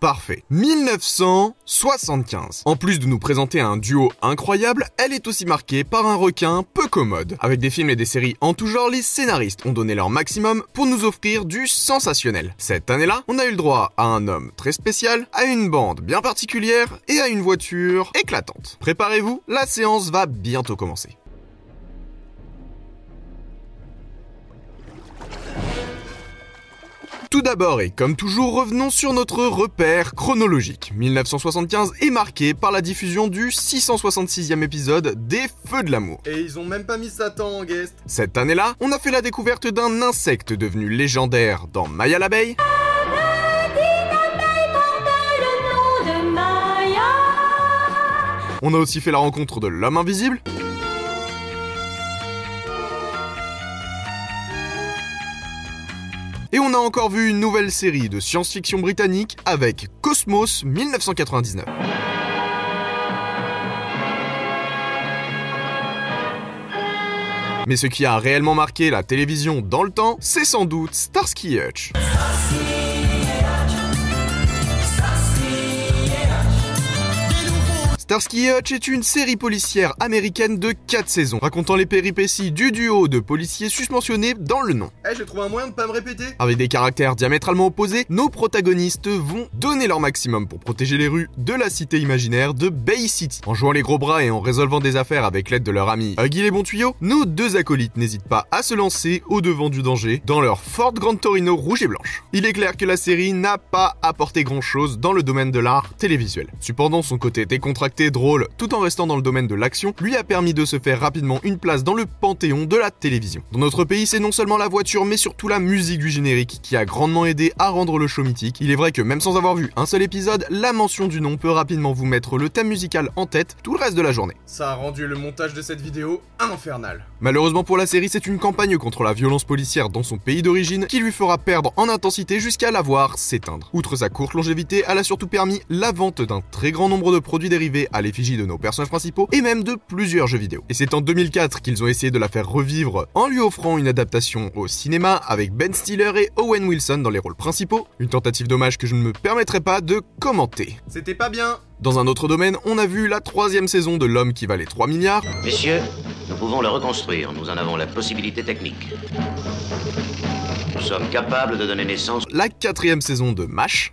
Parfait. 1975. En plus de nous présenter un duo incroyable, elle est aussi marquée par un requin peu commode. Avec des films et des séries en tout genre, les scénaristes ont donné leur maximum pour nous offrir du sensationnel. Cette année-là, on a eu le droit à un homme très spécial, à une bande bien particulière et à une voiture éclatante. Préparez-vous, la séance va bientôt commencer. Tout d'abord et comme toujours, revenons sur notre repère chronologique. 1975 est marqué par la diffusion du 666e épisode des Feux de l'amour. Et ils ont même pas mis Satan en guest. Cette année-là, on a fait la découverte d'un insecte devenu légendaire dans Maya l'abeille. On a aussi fait la rencontre de l'homme invisible. On a encore vu une nouvelle série de science-fiction britannique avec Cosmos 1999. Mais ce qui a réellement marqué la télévision dans le temps, c'est sans doute Starsky Hutch. Hutch est une série policière américaine de 4 saisons, racontant les péripéties du duo de policiers susmentionnés dans le nom. Eh, j'ai trouvé un moyen de pas me répéter. Avec des caractères diamétralement opposés, nos protagonistes vont donner leur maximum pour protéger les rues de la cité imaginaire de Bay City. En jouant les gros bras et en résolvant des affaires avec l'aide de leur ami Huggy les bons tuyaux, nos deux acolytes n'hésitent pas à se lancer au devant du danger dans leur Ford Grand Torino rouge et blanche. Il est clair que la série n'a pas apporté grand chose dans le domaine de l'art télévisuel. Cependant, son côté décontracté drôle tout en restant dans le domaine de l'action lui a permis de se faire rapidement une place dans le panthéon de la télévision. Dans notre pays, c'est non seulement la voiture mais surtout la musique du générique qui a grandement aidé à rendre le show mythique. Il est vrai que même sans avoir vu un seul épisode, la mention du nom peut rapidement vous mettre le thème musical en tête tout le reste de la journée. Ça a rendu le montage de cette vidéo infernal. Malheureusement pour la série, c'est une campagne contre la violence policière dans son pays d'origine qui lui fera perdre en intensité jusqu'à la voir s'éteindre. Outre sa courte longévité, elle a surtout permis la vente d'un très grand nombre de produits dérivés à l'effigie de nos personnages principaux et même de plusieurs jeux vidéo. Et c'est en 2004 qu'ils ont essayé de la faire revivre en lui offrant une adaptation au cinéma avec Ben Stiller et Owen Wilson dans les rôles principaux, une tentative d'hommage que je ne me permettrai pas de commenter. C'était pas bien dans un autre domaine, on a vu la troisième saison de L'homme qui valait 3 milliards. Messieurs, nous pouvons le reconstruire, nous en avons la possibilité technique. Nous sommes capables de donner naissance. La quatrième saison de MASH.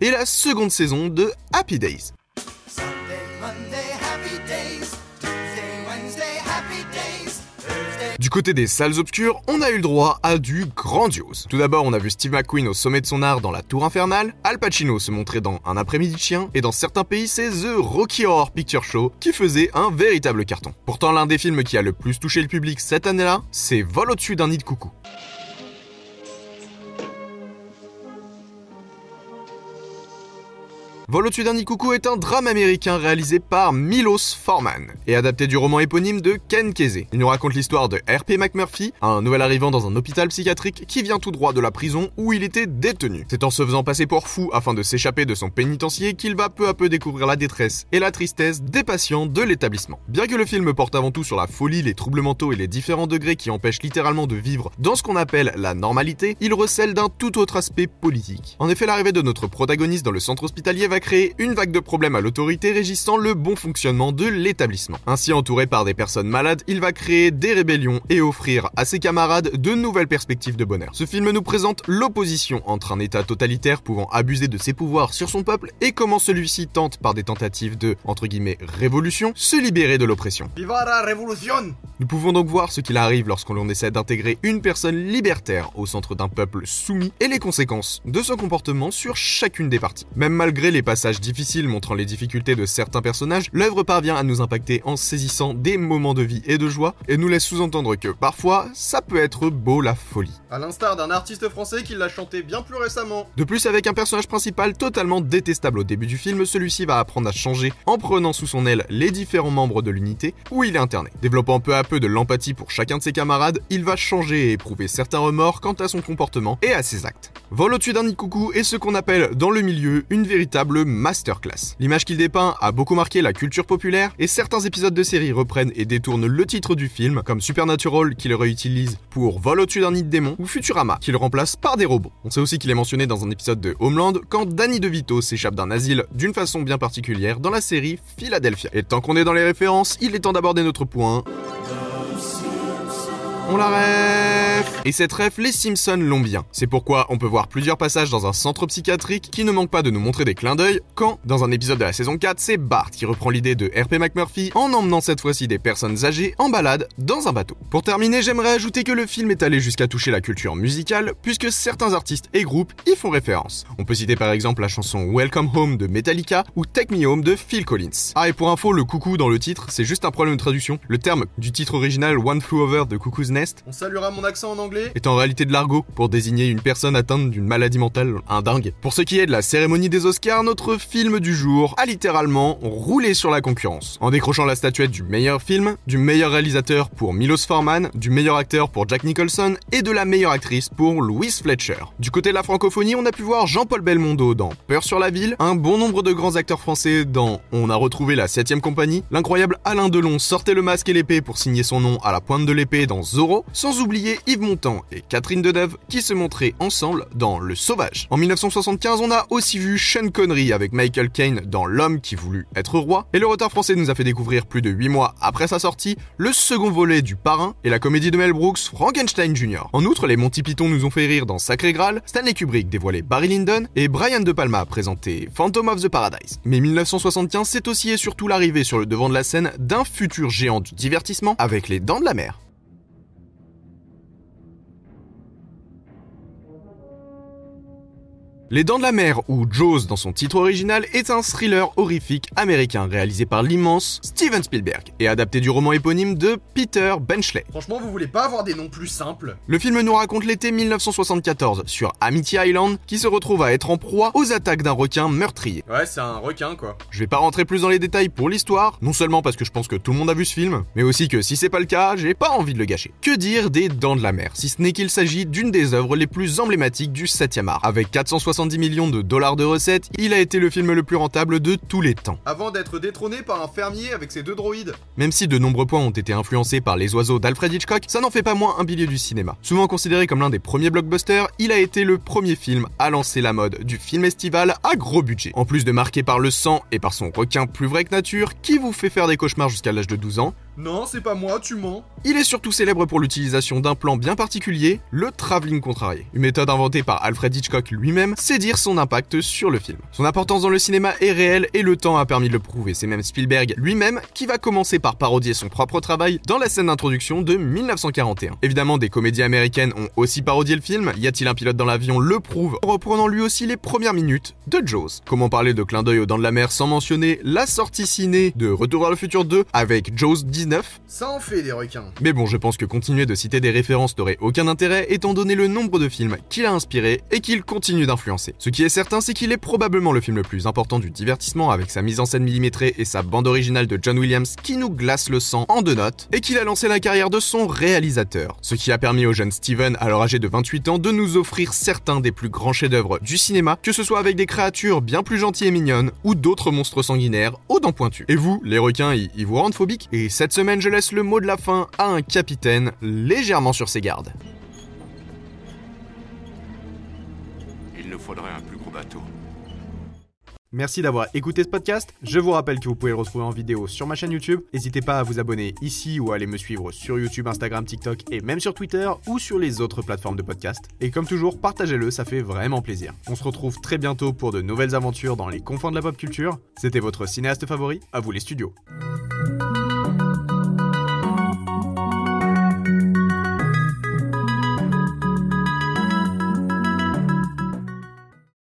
Et la seconde saison de Happy Days. Du côté des salles obscures, on a eu le droit à du grandiose. Tout d'abord, on a vu Steve McQueen au sommet de son art dans La Tour Infernale, Al Pacino se montrer dans Un après-midi de chien, et dans certains pays, c'est The Rocky Horror Picture Show qui faisait un véritable carton. Pourtant, l'un des films qui a le plus touché le public cette année-là, c'est Vol au-dessus d'un nid de coucou. Vol au-dessus d'un coucou est un drame américain réalisé par Milos Forman et adapté du roman éponyme de Ken Kesey. Il nous raconte l'histoire de R.P. McMurphy, un nouvel arrivant dans un hôpital psychiatrique qui vient tout droit de la prison où il était détenu. C'est en se faisant passer pour fou afin de s'échapper de son pénitencier qu'il va peu à peu découvrir la détresse et la tristesse des patients de l'établissement. Bien que le film porte avant tout sur la folie, les troubles mentaux et les différents degrés qui empêchent littéralement de vivre dans ce qu'on appelle la normalité, il recèle d'un tout autre aspect politique. En effet, l'arrivée de notre protagoniste dans le centre hospitalier va créer une vague de problèmes à l'autorité régissant le bon fonctionnement de l'établissement. Ainsi entouré par des personnes malades, il va créer des rébellions et offrir à ses camarades de nouvelles perspectives de bonheur. Ce film nous présente l'opposition entre un état totalitaire pouvant abuser de ses pouvoirs sur son peuple et comment celui-ci tente par des tentatives de, entre guillemets, révolution, se libérer de l'oppression. Viva la révolution Nous pouvons donc voir ce qu'il arrive lorsqu'on essaie d'intégrer une personne libertaire au centre d'un peuple soumis et les conséquences de son comportement sur chacune des parties. Même malgré les passages difficiles montrant les difficultés de certains personnages, l'œuvre parvient à nous impacter en saisissant des moments de vie et de joie et nous laisse sous-entendre que parfois, ça peut être beau la folie. À l'instar d'un artiste français qui l'a chanté bien plus récemment. De plus, avec un personnage principal totalement détestable au début du film, celui-ci va apprendre à changer en prenant sous son aile les différents membres de l'unité où il est interné. Développant peu à peu de l'empathie pour chacun de ses camarades, il va changer et éprouver certains remords quant à son comportement et à ses actes. Vol au-dessus d'un nid coucou est ce qu'on appelle dans le milieu une véritable masterclass. L'image qu'il dépeint a beaucoup marqué la culture populaire et certains épisodes de série reprennent et détournent le titre du film, comme Supernatural qui le réutilise pour Vol au-dessus d'un nid de démon ou Futurama qui le remplace par des robots. On sait aussi qu'il est mentionné dans un épisode de Homeland quand Danny DeVito s'échappe d'un asile d'une façon bien particulière dans la série Philadelphia. Et tant qu'on est dans les références, il est temps d'aborder notre point. On la ref Et cette ref, les Simpsons l'ont bien. C'est pourquoi on peut voir plusieurs passages dans un centre psychiatrique qui ne manque pas de nous montrer des clins d'œil, quand, dans un épisode de la saison 4, c'est Bart qui reprend l'idée de RP McMurphy en emmenant cette fois-ci des personnes âgées en balade dans un bateau. Pour terminer, j'aimerais ajouter que le film est allé jusqu'à toucher la culture musicale, puisque certains artistes et groupes y font référence. On peut citer par exemple la chanson Welcome Home de Metallica ou Take Me Home de Phil Collins. Ah et pour info, le coucou dans le titre, c'est juste un problème de traduction. Le terme du titre original One Flew Over de Cuckoo's Nest On saluera mon accent en anglais. est en réalité de l'argot pour désigner une personne atteinte d'une maladie mentale, un dingue. Pour ce qui est de la cérémonie des Oscars, notre film du jour a littéralement roulé sur la concurrence, en décrochant la statuette du meilleur film, du meilleur réalisateur pour Milos Forman, du meilleur acteur pour Jack Nicholson et de la meilleure actrice pour Louise Fletcher. Du côté de la francophonie, on a pu voir Jean-Paul Belmondo dans Peur sur la ville, un bon nombre de grands acteurs français dans On a retrouvé la 7ème compagnie, l'incroyable Alain Delon sortait le masque et l'épée pour signer son nom à la pointe de l'épée dans Zorro, sans oublier Yves Montand et Catherine Deneuve qui se montraient ensemble dans Le Sauvage. En 1975, on a aussi vu Sean Connery avec Michael Caine dans L'homme qui voulut être roi, et le retard français nous a fait découvrir plus de 8 mois après sa sortie le second volet du Parrain et la comédie de Mel Brooks Frankenstein Jr. En outre, les Monty Python nous ont fait rire dans Sacré Graal, Stanley Kubrick dévoilait Barry Lyndon et Brian De Palma présentait Phantom of the Paradise. Mais 1975, c'est aussi et surtout l'arrivée sur le devant de la scène d'un futur géant du divertissement avec les Dents de la Mer. Les Dents de la Mer, ou Jaws dans son titre original, est un thriller horrifique américain réalisé par l'immense Steven Spielberg et adapté du roman éponyme de Peter Benchley. Franchement, vous voulez pas avoir des noms plus simples? Le film nous raconte l'été 1974 sur Amity Island qui se retrouve à être en proie aux attaques d'un requin meurtrier. Ouais, c'est un requin quoi. Je vais pas rentrer plus dans les détails pour l'histoire, non seulement parce que je pense que tout le monde a vu ce film, mais aussi que si c'est pas le cas, j'ai pas envie de le gâcher. Que dire des Dents de la Mer, si ce n'est qu'il s'agit d'une des œuvres les plus emblématiques du 7e art. Avec 460 70 millions de dollars de recettes, il a été le film le plus rentable de tous les temps. Avant d'être détrôné par un fermier avec ses deux droïdes. Même si de nombreux points ont été influencés par les oiseaux d'Alfred Hitchcock, ça n'en fait pas moins un pilier du cinéma. Souvent considéré comme l'un des premiers blockbusters, il a été le premier film à lancer la mode du film estival à gros budget. En plus de marqué par le sang et par son requin plus vrai que nature, qui vous fait faire des cauchemars jusqu'à l'âge de 12 ans, Non, c'est pas moi, tu mens. il est surtout célèbre pour l'utilisation d'un plan bien particulier, le travelling contrarié. Une méthode inventée par Alfred Hitchcock lui-même, c'est dire son impact sur le film. Son importance dans le cinéma est réelle et le temps a permis de le prouver. C'est même Spielberg lui-même qui va commencer par parodier son propre travail dans la scène d'introduction de 1941. Évidemment, des comédies américaines ont aussi parodié le film. Y a-t-il un pilote dans l'avion le prouve, en reprenant lui aussi les premières minutes de Jaws. Comment parler de clin d'œil aux dents de la mer sans mentionner la sortie ciné de Retour vers le futur 2 avec Jaws 19 Ça en fait des requins. mais bon, je pense que continuer de citer des références n'aurait aucun intérêt étant donné le nombre de films qu'il a inspiré et qu'il continue d'influencer. Ce qui est certain, c'est qu'il est probablement le film le plus important du divertissement avec sa mise en scène millimétrée et sa bande originale de John Williams qui nous glace le sang en deux notes et qu'il a lancé la carrière de son réalisateur. Ce qui a permis au jeune Steven, alors âgé de 28 ans, de nous offrir certains des plus grands chefs-d'œuvre du cinéma, que ce soit avec des créatures bien plus gentilles et mignonnes ou d'autres monstres sanguinaires aux dents pointues. Et vous, les requins, ils vous rendent phobiques? Et cette semaine, je laisse le mot de la fin à un capitaine légèrement sur ses gardes. Il nous faudrait un plus gros bateau. Merci d'avoir écouté ce podcast. Je vous rappelle que vous pouvez le retrouver en vidéo sur ma chaîne YouTube. N'hésitez pas à vous abonner ici ou à aller me suivre sur YouTube, Instagram, TikTok et même sur Twitter ou sur les autres plateformes de podcast. Et comme toujours, partagez-le, ça fait vraiment plaisir. On se retrouve très bientôt pour de nouvelles aventures dans les confins de la pop culture. C'était votre cinéaste favori, à vous les studios.